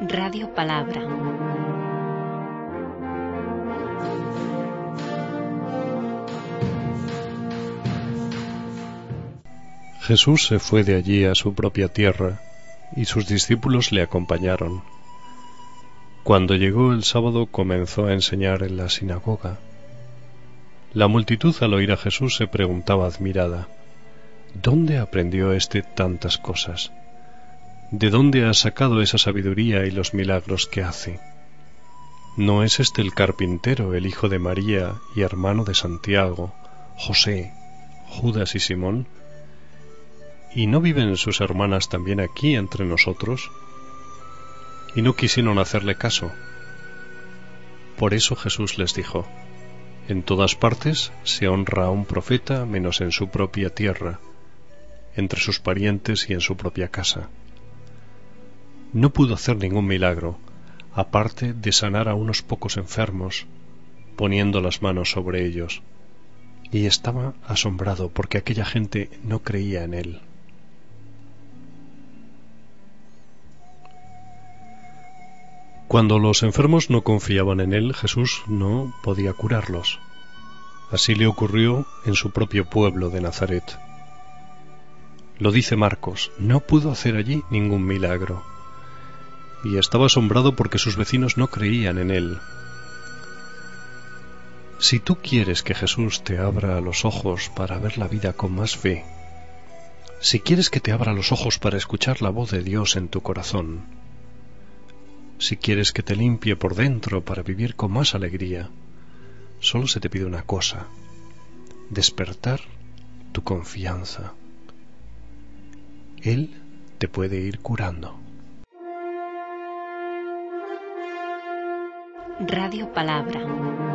Radio Palabra. Jesús se fue de allí a su propia tierra y sus discípulos le acompañaron. Cuando llegó el sábado comenzó a enseñar en la sinagoga. La multitud al oír a Jesús se preguntaba admirada, ¿dónde aprendió éste tantas cosas? ¿De dónde ha sacado esa sabiduría y los milagros que hace? ¿No es este el carpintero, el hijo de María y hermano de Santiago, José, Judas y Simón? ¿Y no viven sus hermanas también aquí entre nosotros? Y no quisieron hacerle caso. Por eso Jesús les dijo, En todas partes se honra a un profeta menos en su propia tierra, entre sus parientes y en su propia casa no pudo hacer ningún milagro, aparte de sanar a unos pocos enfermos, poniendo las manos sobre ellos, y estaba asombrado porque aquella gente no creía en él. Cuando los enfermos no confiaban en él, Jesús no podía curarlos. Así le ocurrió en su propio pueblo de Nazaret. Lo dice Marcos, no pudo hacer allí ningún milagro y estaba asombrado porque sus vecinos no creían en él. Si tú quieres que Jesús te abra los ojos para ver la vida con más fe, si quieres que te abra los ojos para escuchar la voz de Dios en tu corazón, si quieres que te limpie por dentro para vivir con más alegría, solo se te pide una cosa, despertar tu confianza. Él te puede ir curando. Radio Palabra.